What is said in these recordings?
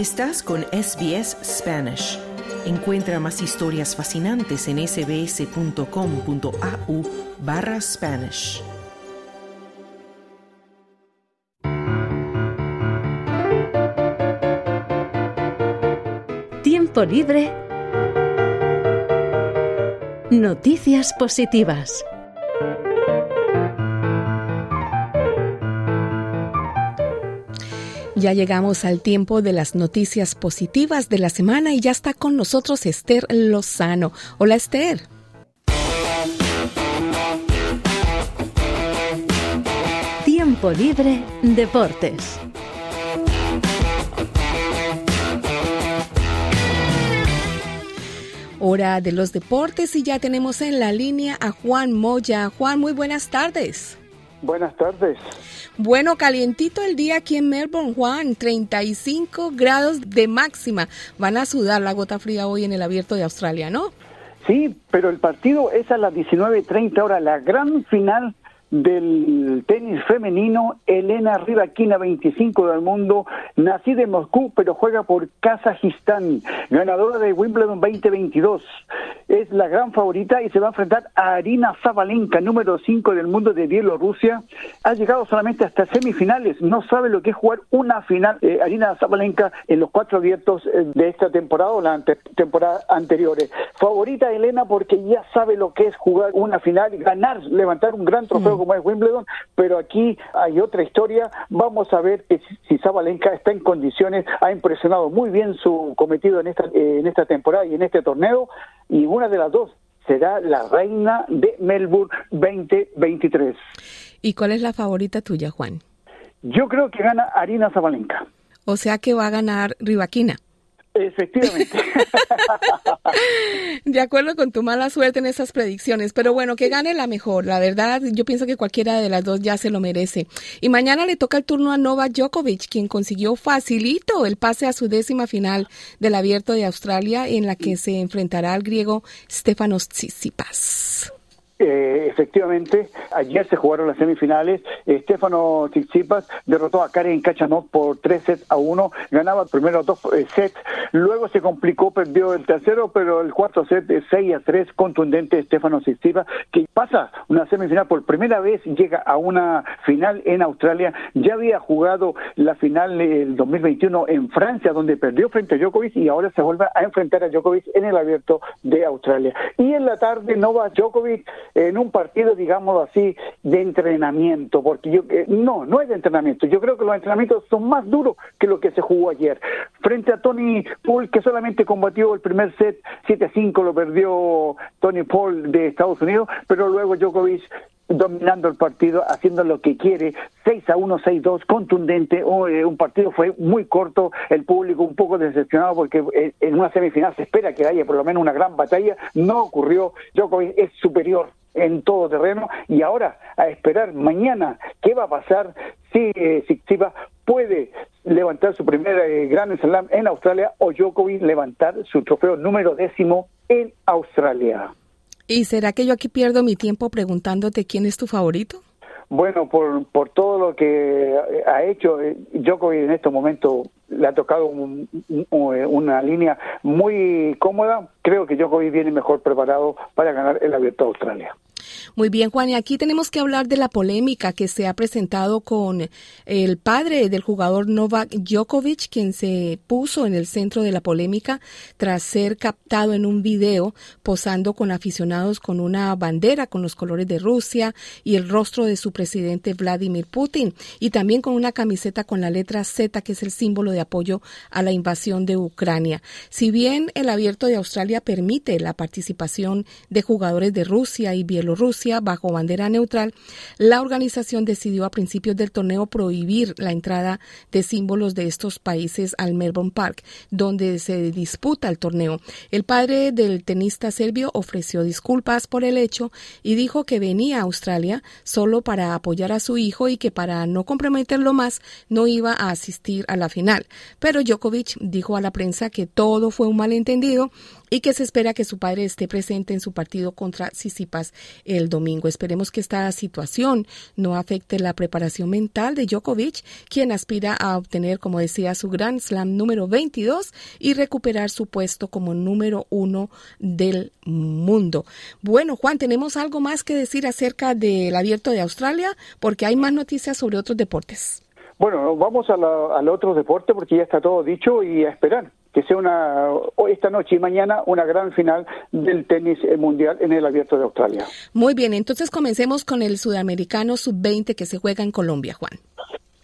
Estás con SBS Spanish. Encuentra más historias fascinantes en sbs.com.au barra Spanish. Tiempo libre. Noticias positivas. Ya llegamos al tiempo de las noticias positivas de la semana y ya está con nosotros Esther Lozano. Hola Esther. Tiempo libre, deportes. Hora de los deportes y ya tenemos en la línea a Juan Moya. Juan, muy buenas tardes. Buenas tardes. Bueno, calientito el día aquí en Melbourne, Juan, 35 grados de máxima. Van a sudar la gota fría hoy en el abierto de Australia, ¿no? Sí, pero el partido es a las 19.30 horas, la gran final del tenis femenino, Elena Rivaquina, 25 del mundo, nacida en Moscú, pero juega por Kazajistán, ganadora de Wimbledon 2022. Es la gran favorita y se va a enfrentar a Arina Zabalenka, número 5 del mundo de Bielorrusia. Ha llegado solamente hasta semifinales, no sabe lo que es jugar una final. Eh, Arina Zabalenka en los cuatro abiertos eh, de esta temporada o la temporada anteriores. Favorita Elena porque ya sabe lo que es jugar una final, ganar, levantar un gran trofeo como es Wimbledon, pero aquí hay otra historia. Vamos a ver si Zabalenka está en condiciones, ha impresionado muy bien su cometido en esta, eh, en esta temporada y en este torneo, y una de las dos será la reina de Melbourne 2023. ¿Y cuál es la favorita tuya, Juan? Yo creo que gana Arina Zabalenka. O sea que va a ganar Rivaquina. Efectivamente. de acuerdo con tu mala suerte en esas predicciones, pero bueno, que gane la mejor. La verdad, yo pienso que cualquiera de las dos ya se lo merece. Y mañana le toca el turno a Novak Djokovic, quien consiguió facilito el pase a su décima final del Abierto de Australia, en la que se enfrentará al griego Stefanos Tsitsipas. Eh, efectivamente, ayer se jugaron las semifinales. Estefano Tsitsipas derrotó a Karen Kachanov por tres sets a uno. Ganaba primero dos eh, sets, luego se complicó, perdió el tercero, pero el cuarto set es 6 a 3, contundente Estefano Tsitsipas, que pasa una semifinal por primera vez, llega a una final en Australia. Ya había jugado la final del 2021 en Francia, donde perdió frente a Djokovic y ahora se vuelve a enfrentar a Djokovic en el abierto de Australia. Y en la tarde, Nova Djokovic en un partido, digamos así, de entrenamiento, porque yo, eh, no, no es de entrenamiento, yo creo que los entrenamientos son más duros que lo que se jugó ayer. Frente a Tony Paul, que solamente combatió el primer set, 7-5 lo perdió Tony Paul de Estados Unidos, pero luego Djokovic dominando el partido, haciendo lo que quiere, 6 a 1, 6 2, contundente, eh, un partido fue muy corto, el público un poco decepcionado porque eh, en una semifinal se espera que haya por lo menos una gran batalla, no ocurrió, Djokovic es superior en todo terreno y ahora a esperar mañana qué va a pasar si eh, puede levantar su primer eh, Gran Slam en Australia o Djokovic levantar su trofeo número décimo en Australia. ¿Y será que yo aquí pierdo mi tiempo preguntándote quién es tu favorito? Bueno, por, por todo lo que ha hecho eh, Djokovic en este momento, le ha tocado una línea muy cómoda. Creo que Djokovic viene mejor preparado para ganar el Abierto de Australia. Muy bien, Juan, y aquí tenemos que hablar de la polémica que se ha presentado con el padre del jugador Novak Djokovic, quien se puso en el centro de la polémica tras ser captado en un video posando con aficionados con una bandera con los colores de Rusia y el rostro de su presidente Vladimir Putin, y también con una camiseta con la letra Z, que es el símbolo de apoyo a la invasión de Ucrania. Si bien el abierto de Australia permite la participación de jugadores de Rusia y Bielorrusia, Rusia bajo bandera neutral, la organización decidió a principios del torneo prohibir la entrada de símbolos de estos países al Melbourne Park, donde se disputa el torneo. El padre del tenista serbio ofreció disculpas por el hecho y dijo que venía a Australia solo para apoyar a su hijo y que para no comprometerlo más no iba a asistir a la final. Pero Djokovic dijo a la prensa que todo fue un malentendido y que se espera que su padre esté presente en su partido contra Sisipas el domingo. Esperemos que esta situación no afecte la preparación mental de Djokovic, quien aspira a obtener, como decía, su Grand Slam número 22 y recuperar su puesto como número uno del mundo. Bueno, Juan, ¿tenemos algo más que decir acerca del abierto de Australia? Porque hay más noticias sobre otros deportes. Bueno, vamos al otro deporte porque ya está todo dicho y a esperar que sea una esta noche y mañana una gran final del tenis mundial en el Abierto de Australia. Muy bien, entonces comencemos con el sudamericano sub-20 que se juega en Colombia, Juan.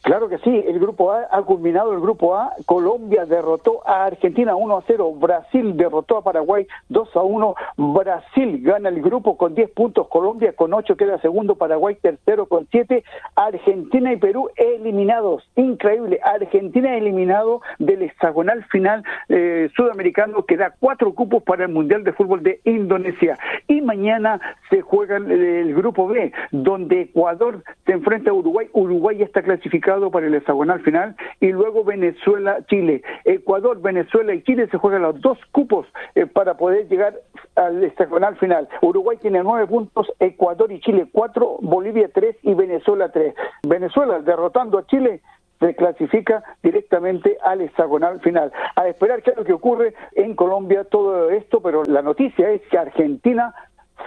Claro que sí, el grupo A ha culminado el grupo A. Colombia derrotó a Argentina 1 a 0. Brasil derrotó a Paraguay 2 a 1. Brasil gana el grupo con 10 puntos. Colombia con 8 queda segundo. Paraguay tercero con 7. Argentina y Perú eliminados. Increíble. Argentina eliminado del hexagonal final eh, sudamericano que da cuatro cupos para el Mundial de Fútbol de Indonesia. Y mañana se juega el grupo B, donde Ecuador se enfrenta a Uruguay. Uruguay está clasificado para el hexagonal final y luego Venezuela, Chile. Ecuador, Venezuela y Chile se juegan los dos cupos eh, para poder llegar al hexagonal final. Uruguay tiene nueve puntos, Ecuador y Chile cuatro, Bolivia tres y Venezuela tres. Venezuela derrotando a Chile se clasifica directamente al hexagonal final. A esperar qué es lo que ocurre en Colombia todo esto, pero la noticia es que Argentina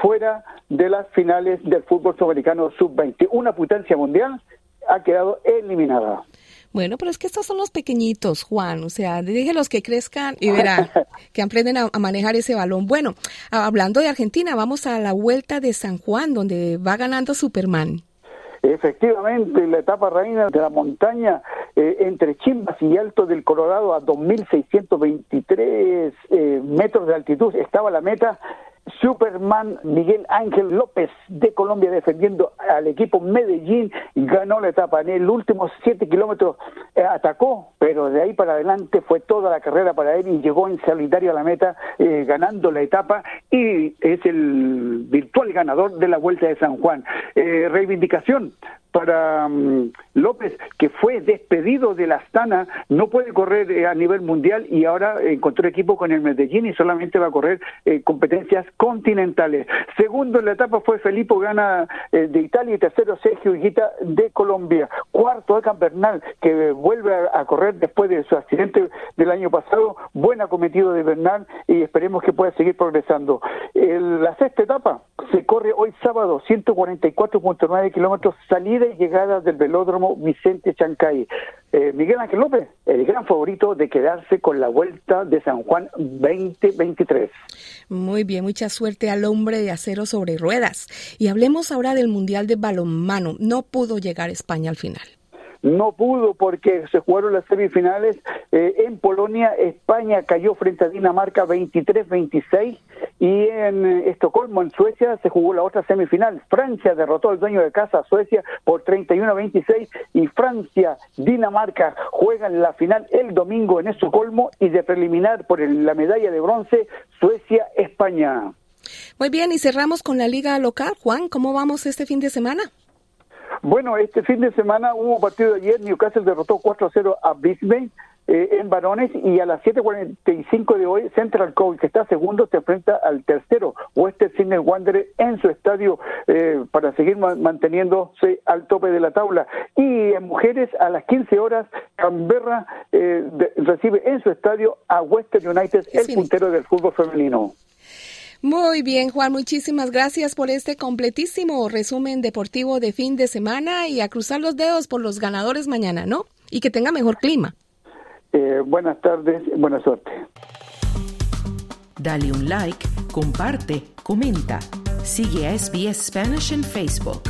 fuera de las finales del fútbol sudamericano sub-20, una potencia mundial ha quedado eliminada. Bueno, pero es que estos son los pequeñitos, Juan. O sea, déjenlos que crezcan y verán que aprenden a, manejar ese balón. Bueno, hablando de Argentina, vamos a la vuelta de San Juan, donde va ganando Superman. Efectivamente, la etapa reina de la montaña eh, entre Chimbas y Alto del Colorado a 2.623 eh, metros de altitud estaba la meta Superman Miguel Ángel López de Colombia defendiendo al equipo Medellín ganó la etapa. En el último siete kilómetros eh, atacó, pero de ahí para adelante fue toda la carrera para él y llegó en solitario a la meta eh, ganando la etapa y es el virtual ganador de la Vuelta de San Juan. Eh, reivindicación para mm, López, que fue despedido de la Astana, no puede correr eh, a nivel mundial y ahora encontró equipo con el Medellín y solamente va a correr eh, competencias continentales. Segundo en la etapa fue Felipe Gana eh, de Italia y tercero Sergio Higuita de Colombia. Cuarto Ecan Bernal, que vuelve a, correr después de su accidente del año pasado. Buen acometido de Bernal y esperemos que pueda seguir progresando. la sexta etapa se corre hoy sábado, 144.9 kilómetros, salida y llegada del velódromo Vicente Chancay. Eh, Miguel Ángel López, el gran favorito de quedarse con la vuelta de San Juan 2023. Muy bien, mucha suerte al hombre de acero sobre ruedas. Y hablemos ahora del Mundial de Balonmano. No pudo llegar España al final no pudo porque se jugaron las semifinales eh, en Polonia, España cayó frente a Dinamarca 23-26 y en eh, Estocolmo, en Suecia, se jugó la otra semifinal. Francia derrotó al dueño de casa Suecia por 31-26 y Francia, Dinamarca juegan la final el domingo en Estocolmo y de preliminar por la medalla de bronce Suecia, España. Muy bien, y cerramos con la liga local. Juan, ¿cómo vamos este fin de semana? Bueno, este fin de semana hubo partido de ayer, Newcastle derrotó 4-0 a Brisbane eh, en varones y a las 7.45 de hoy Central Coast, que está segundo, se enfrenta al tercero, Western Sydney Wanderers en su estadio eh, para seguir manteniéndose al tope de la tabla. Y en mujeres a las 15 horas, Canberra eh, recibe en su estadio a Western United, el puntero del fútbol femenino. Muy bien, Juan, muchísimas gracias por este completísimo resumen deportivo de fin de semana y a cruzar los dedos por los ganadores mañana, ¿no? Y que tenga mejor clima. Eh, buenas tardes, buena suerte. Dale un like, comparte, comenta. Sigue a SBS Spanish en Facebook.